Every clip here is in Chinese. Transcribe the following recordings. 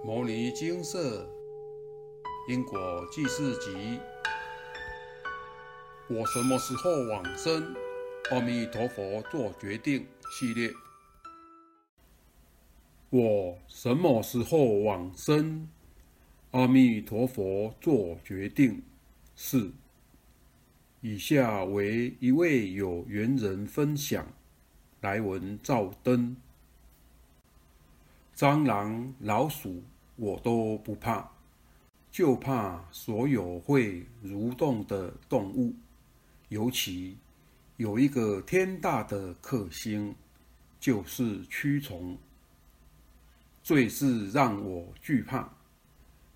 《摩尼金色因果记事集》，我什么时候往生？阿弥陀佛做决定系列。我什么时候往生？阿弥陀佛做决定。是。以下为一位有缘人分享。来文照灯。蟑螂、老鼠我都不怕，就怕所有会蠕动的动物，尤其有一个天大的克星，就是蛆虫，最是让我惧怕。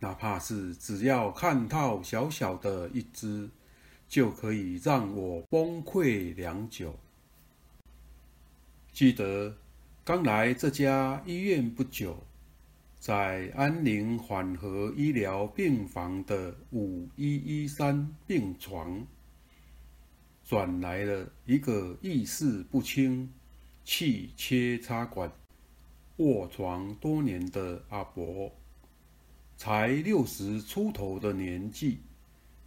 哪怕是只要看到小小的一只，就可以让我崩溃良久。记得。刚来这家医院不久，在安宁缓和医疗病房的五一一三病床，转来了一个意识不清、气切插管卧床多年的阿伯，才六十出头的年纪，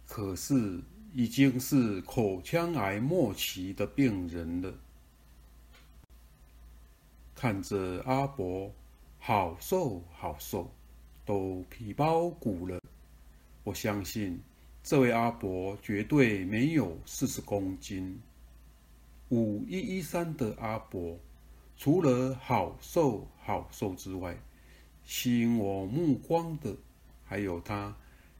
可是已经是口腔癌末期的病人了。看着阿伯好瘦好瘦，都皮包骨了。我相信这位阿伯绝对没有四十公斤。五一一三的阿伯，除了好瘦好瘦之外，吸引我目光的还有他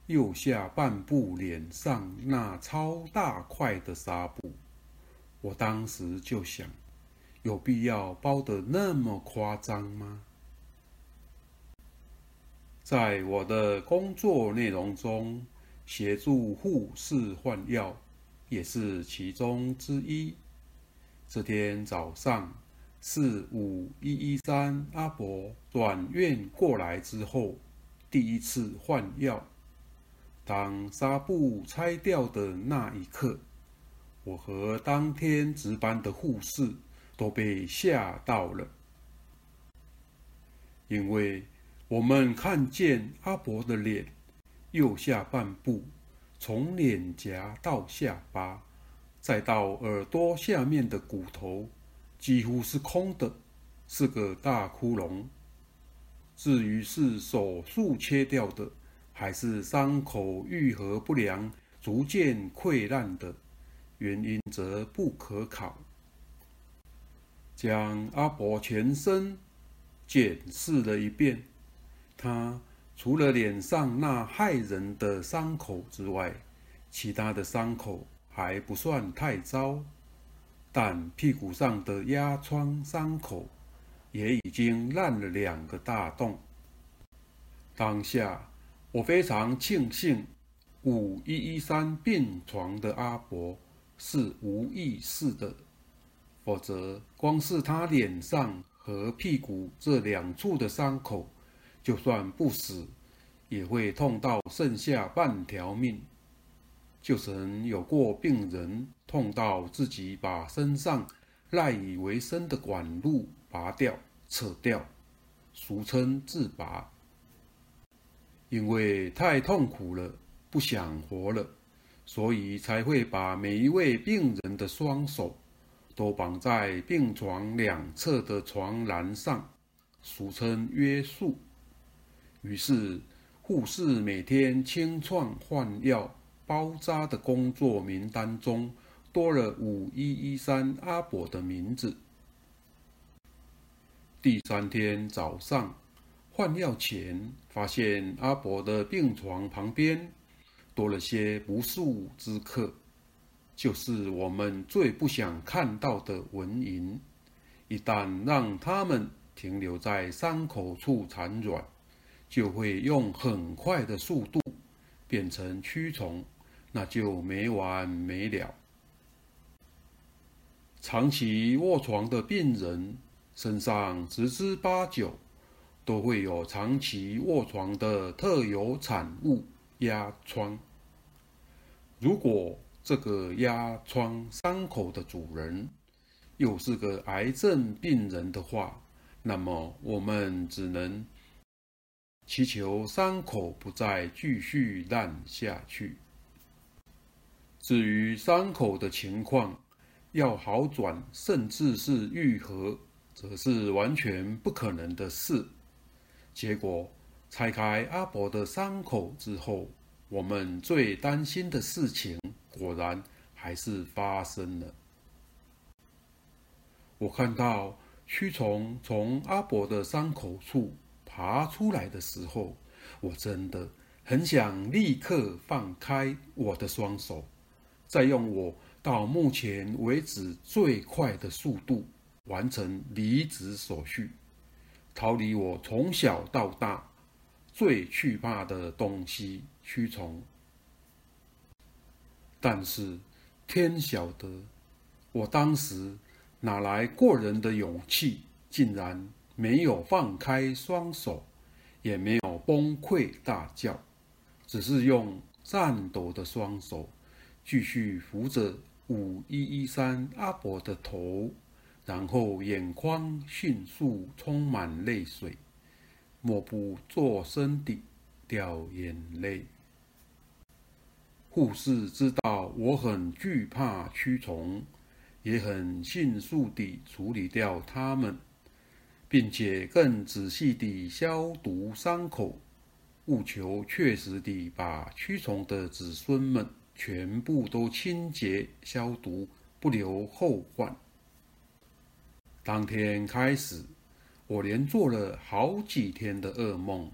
右下半部脸上那超大块的纱布。我当时就想。有必要包得那么夸张吗？在我的工作内容中，协助护士换药也是其中之一。这天早上是五一一三阿伯转院过来之后第一次换药。当纱布拆掉的那一刻，我和当天值班的护士。都被吓到了，因为我们看见阿伯的脸右下半部，从脸颊到下巴，再到耳朵下面的骨头，几乎是空的，是个大窟窿。至于是手术切掉的，还是伤口愈合不良、逐渐溃烂的，原因则不可考。将阿伯全身检视了一遍，他除了脸上那骇人的伤口之外，其他的伤口还不算太糟，但屁股上的压疮伤口也已经烂了两个大洞。当下我非常庆幸，五一一三病床的阿伯是无意识的。否则，光是他脸上和屁股这两处的伤口，就算不死，也会痛到剩下半条命。就曾有过病人痛到自己把身上赖以为生的管路拔掉、扯掉，俗称自拔，因为太痛苦了，不想活了，所以才会把每一位病人的双手。都绑在病床两侧的床栏上，俗称约束。于是，护士每天清创换药、包扎的工作名单中，多了五一一三阿伯的名字。第三天早上换药前，发现阿伯的病床旁边多了些不速之客。就是我们最不想看到的蚊蝇，一旦让它们停留在伤口处产卵，就会用很快的速度变成蛆虫，那就没完没了。长期卧床的病人身上十之八九都会有长期卧床的特有产物——压疮。如果这个压疮伤口的主人又是个癌症病人的话，那么我们只能祈求伤口不再继续烂下去。至于伤口的情况要好转，甚至是愈合，则是完全不可能的事。结果拆开阿伯的伤口之后，我们最担心的事情果然还是发生了。我看到蛆虫从阿伯的伤口处爬出来的时候，我真的很想立刻放开我的双手，再用我到目前为止最快的速度完成离职手续。逃离我从小到大最惧怕的东西——蛆虫。但是天晓得，我当时哪来过人的勇气，竟然没有放开双手，也没有崩溃大叫，只是用颤抖的双手继续扶着五一一三阿伯的头。然后眼眶迅速充满泪水，默不作声地掉眼泪。护士知道我很惧怕蛆虫，也很迅速地处理掉它们，并且更仔细地消毒伤口，务求确实地把蛆虫的子孙们全部都清洁消毒，不留后患。当天开始，我连做了好几天的噩梦，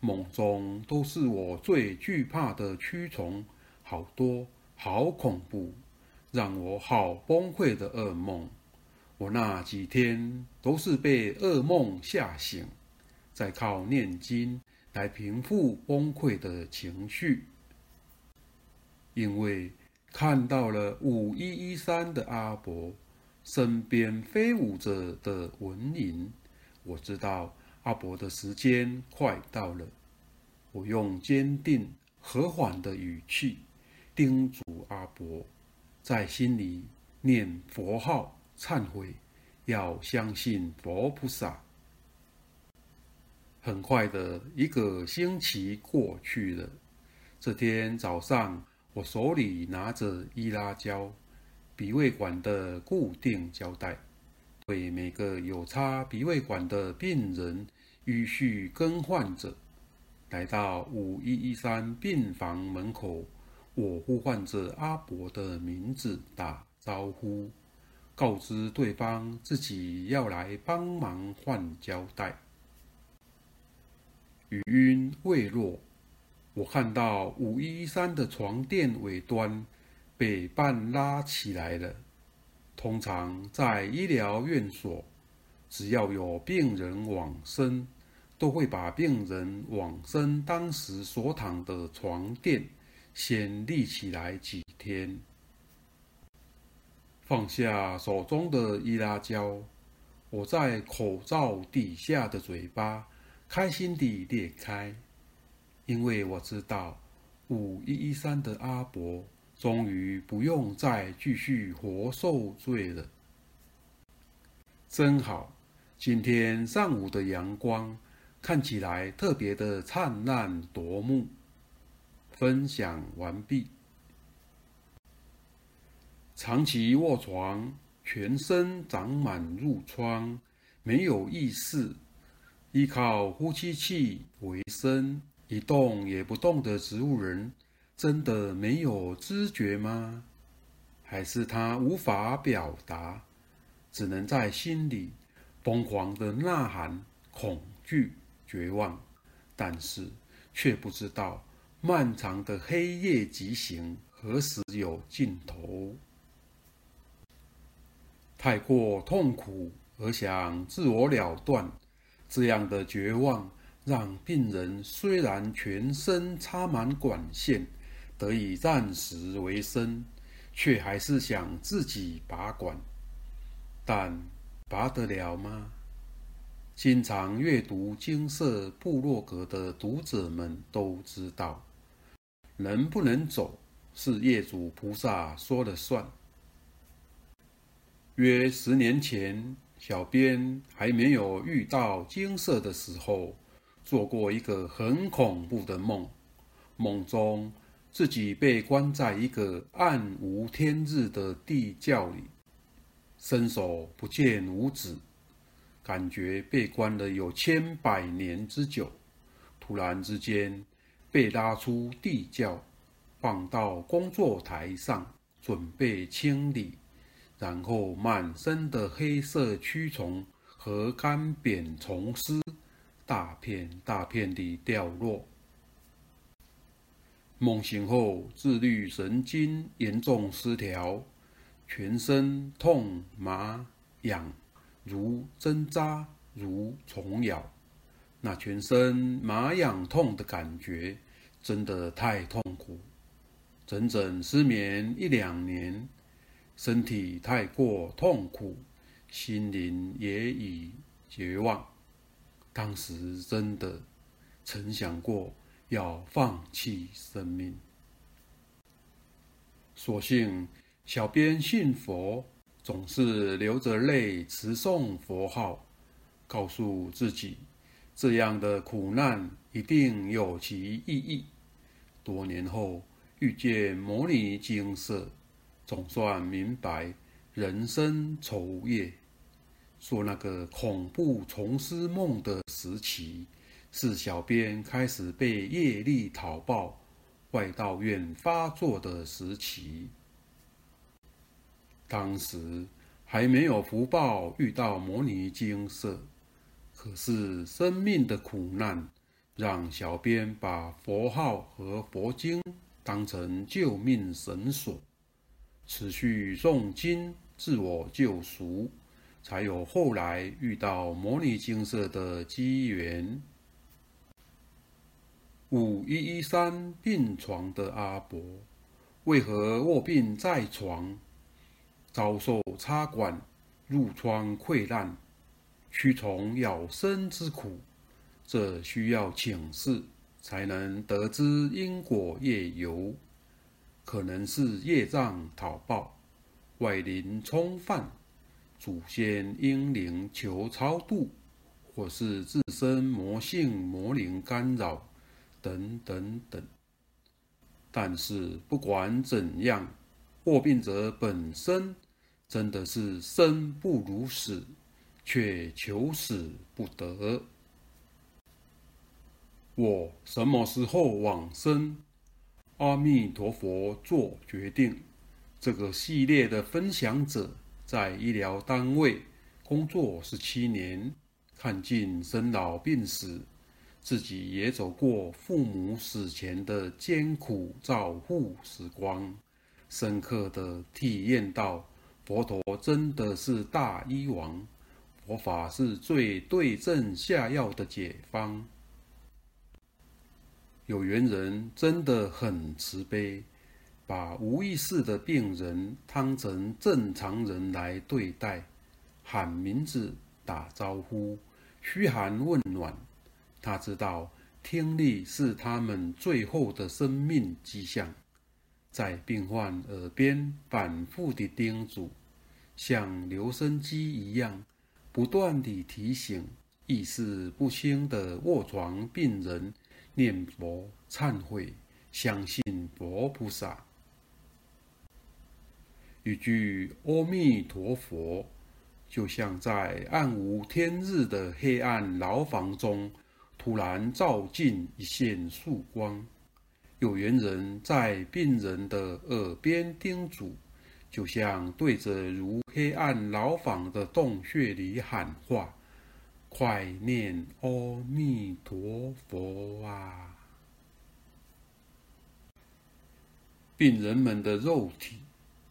梦中都是我最惧怕的蛆虫，好多，好恐怖，让我好崩溃的噩梦。我那几天都是被噩梦吓醒，在靠念经来平复崩溃的情绪。因为看到了五一一三的阿伯。身边飞舞着的蚊蝇，我知道阿伯的时间快到了。我用坚定和缓的语气叮嘱阿伯，在心里念佛号忏悔，要相信佛菩萨。很快的一个星期过去了，这天早上，我手里拿着伊拉胶。鼻胃管的固定胶带，对每个有插鼻胃管的病人依序更换着。来到五一一三病房门口，我呼唤着阿伯的名字打招呼，告知对方自己要来帮忙换胶带。语音未落，我看到五一一三的床垫尾端。被半拉起来了。通常在医疗院所，只要有病人往生，都会把病人往生当时所躺的床垫先立起来几天。放下手中的易拉胶，我在口罩底下的嘴巴开心地裂开，因为我知道五一一三的阿伯。终于不用再继续活受罪了，真好！今天上午的阳光看起来特别的灿烂夺目。分享完毕。长期卧床，全身长满褥疮，没有意识，依靠呼吸器为生，一动也不动的植物人。真的没有知觉吗？还是他无法表达，只能在心里疯狂的呐喊、恐惧、绝望，但是却不知道漫长的黑夜疾行何时有尽头。太过痛苦而想自我了断，这样的绝望让病人虽然全身插满管线。得以暂时维生，却还是想自己拔管，但拔得了吗？经常阅读金色部落格的读者们都知道，能不能走是业主菩萨说了算。约十年前，小编还没有遇到金色的时候，做过一个很恐怖的梦，梦中自己被关在一个暗无天日的地窖里，伸手不见五指，感觉被关了有千百年之久。突然之间，被拉出地窖，放到工作台上，准备清理。然后，满身的黑色蛆虫和干扁虫丝，大片大片地掉落。梦醒后，自律神经严重失调，全身痛麻痒，如针扎，如虫咬。那全身麻痒痛的感觉，真的太痛苦，整整失眠一两年，身体太过痛苦，心灵也已绝望。当时真的曾想过要放弃生命，所幸小编信佛，总是流着泪持诵佛号，告诉自己。这样的苦难一定有其意义。多年后遇见摩尼金色，总算明白人生愁夜。说那个恐怖重思梦的时期，是小编开始被业力讨报、外道院发作的时期。当时还没有福报遇到摩尼金色。可是生命的苦难，让小编把佛号和佛经当成救命绳索，持续诵经自我救赎，才有后来遇到摩尼金色的机缘。五一一三病床的阿伯，为何卧病在床，遭受插管、褥疮溃烂？蛆虫咬身之苦，这需要请示才能得知因果业由。可能是业障讨报、外灵冲犯、祖先英灵求超度，或是自身魔性魔灵干扰，等等等。但是不管怎样，卧病者本身真的是生不如死。却求死不得。我什么时候往生？阿弥陀佛做决定。这个系列的分享者在医疗单位工作十七年，看尽生老病死，自己也走过父母死前的艰苦照护时光，深刻的体验到佛陀真的是大医王。佛法是最对症下药的解方。有缘人真的很慈悲，把无意识的病人当成正常人来对待，喊名字、打招呼、嘘寒问暖。他知道听力是他们最后的生命迹象，在病患耳边反复地叮嘱，像留声机一样。不断地提醒意识不清的卧床病人念佛忏悔，相信佛菩萨。一句阿弥陀佛，就像在暗无天日的黑暗牢房中，突然照进一线曙光。有缘人在病人的耳边叮嘱。就像对着如黑暗牢房的洞穴里喊话：“快念阿弥陀佛啊！”病人们的肉体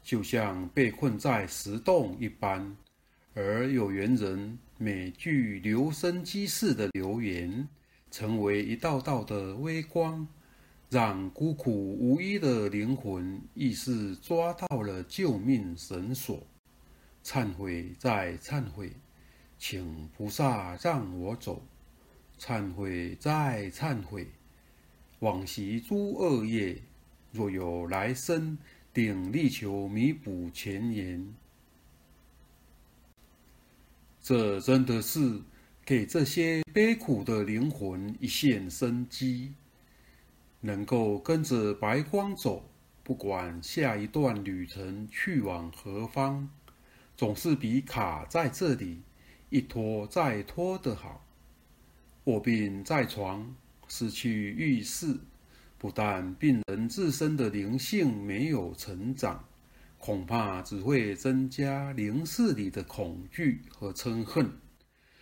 就像被困在石洞一般，而有缘人每句留声机似的留言，成为一道道的微光。让孤苦无依的灵魂亦是抓到了救命绳索，忏悔再忏悔，请菩萨让我走，忏悔再忏悔，往昔诸恶业，若有来生，定力求弥补前缘。这真的是给这些悲苦的灵魂一线生机，能够跟着白光走，不管下一段旅程去往何方，总是比卡在这里一拖再拖的好。卧病在床，失去意识，不但病人自身的灵性没有成长，恐怕只会增加灵视里的恐惧和嗔恨，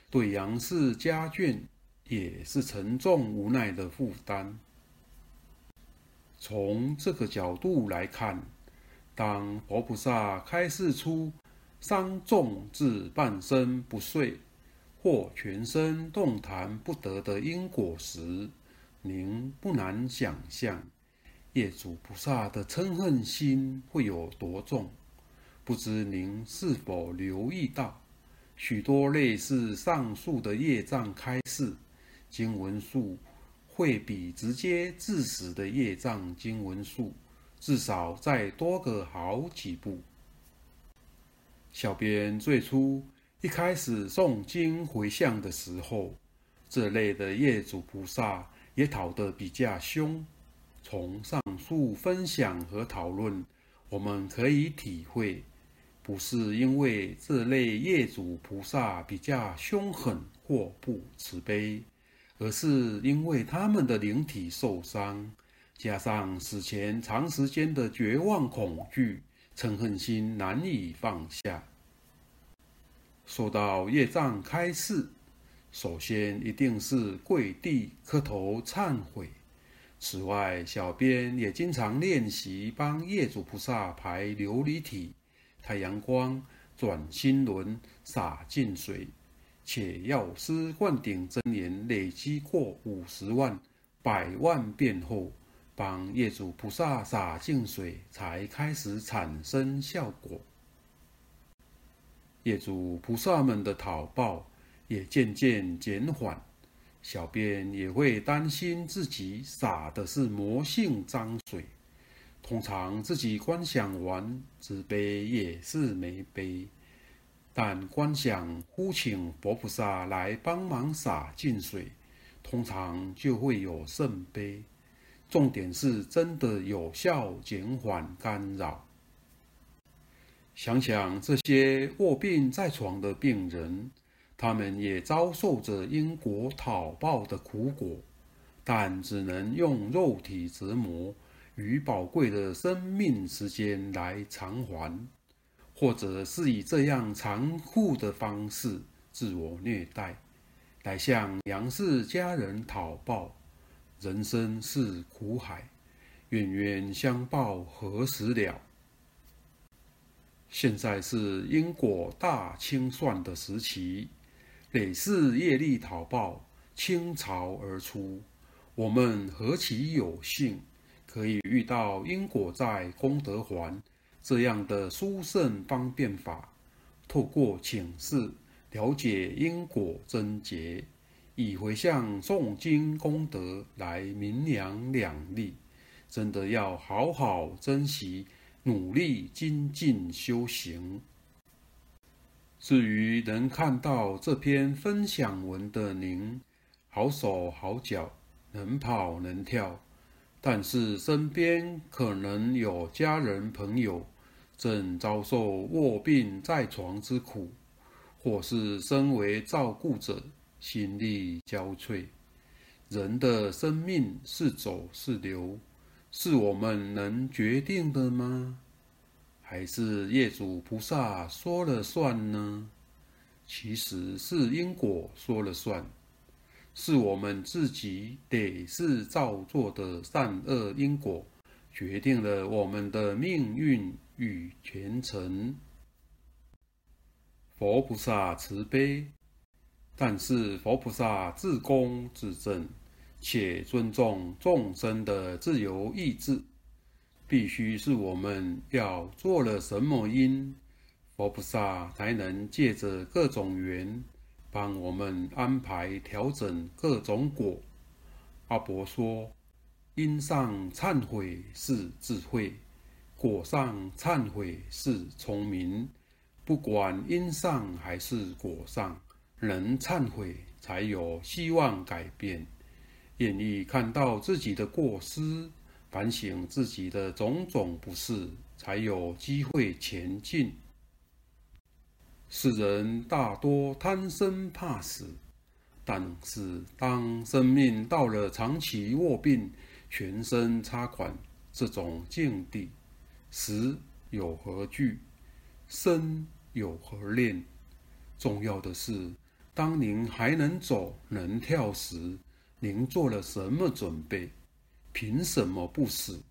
对杨氏家眷也是沉重无奈的负担。从这个角度来看，当佛菩萨开示出伤重至半身不遂。或全身动弹不得的因果时，您不难想象，业主菩萨的嗔恨心会有多重。不知您是否留意到，许多类似上述的业障开示经文数，会比直接致死的业障经文数至少再多个好几步。小编最初。一开始诵经回向的时候，这类的业主菩萨也讨得比较凶。从上述分享和讨论，我们可以体会，不是因为这类业主菩萨比较凶狠或不慈悲，而是因为他们的灵体受伤，加上死前长时间的绝望恐惧，嗔恨心难以放下。说到业障开示，首先一定是跪地磕头忏悔。此外，小编也经常练习帮业主菩萨排琉璃体、太阳光、转心轮、洒净水，且药师灌顶真言累积过五十万、百万遍后，帮业主菩萨洒净水才开始产生效果。业主菩萨们的讨报也渐渐减缓，小编也会担心自己洒的是魔性脏水。通常自己观想完，只杯也是没杯，但观想呼请佛菩萨来帮忙洒净水，通常就会有圣杯。重点是真的有效减缓干扰。想想这些卧病在床的病人，他们也遭受着因果讨报的苦果，但只能用肉体折磨与宝贵的生命时间来偿还，或者是以这样残酷的方式自我虐待，来向杨氏家人讨报。人生是苦海，冤冤相报何时了？现在是因果大清算的时期，累世业力讨报倾巢而出。我们何其有幸，可以遇到因果债功德还这样的殊胜方便法，透过请示了解因果真结，以回向诵经功德来明扬两利，真的要好好珍惜。努力精进修行。至于能看到这篇分享文的您，好手好脚，能跑能跳，但是身边可能有家人朋友正遭受卧病在床之苦，或是身为照顾者心力交瘁。人的生命是走是留。是我们能决定的吗？还是业主菩萨说了算呢？其实是因果说了算，是我们自己得是造作的善恶因果，决定了我们的命运与前程。佛菩萨慈悲，但是佛菩萨自公自正。且尊重众生的自由意志，必须是我们要做了什么因，佛菩萨才能借着各种缘，帮我们安排调整各种果。阿伯说：因上忏悔是智慧，果上忏悔是聪明。不管因上还是果上，能忏悔才有希望改变；愿意看到自己的过失，反省自己的种种不是，才有机会前进。世人大多贪生怕死，但是当生命到了长期卧病、全身插管这种境地，死有何惧？生有何恋？重要的是，当您还能走、能跳时，您做了什么准备？凭什么不死？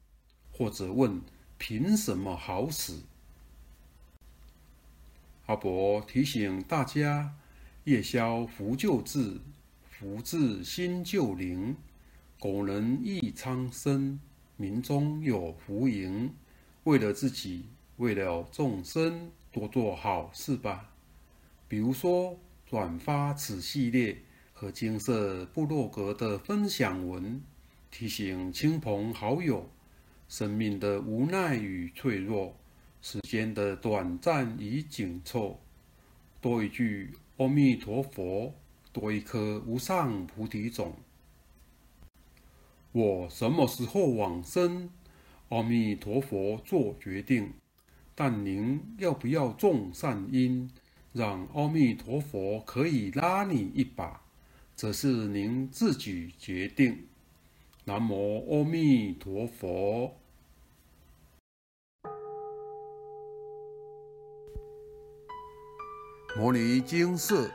或者问：凭什么好死？阿伯提醒大家：夜宵福就至，福至心就灵。苟能益苍生，民中有福盈。为了自己，为了众生，多做好事吧。比如说，转发此系列和金色部落格的分享文，提醒亲朋好友，生命的无奈与脆弱，时间的短暂与紧凑。多一句阿弥陀佛，多一颗无上菩提种。我什么时候往生？阿弥陀佛做决定，但您要不要种善因？让阿弥陀佛可以拉你一把，则是您自己决定。南无阿弥陀佛。摩尼经寺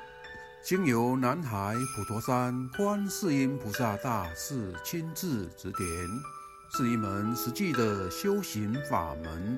经由南海普陀山观世音菩萨大士亲自指点，是一门实际的修行法门。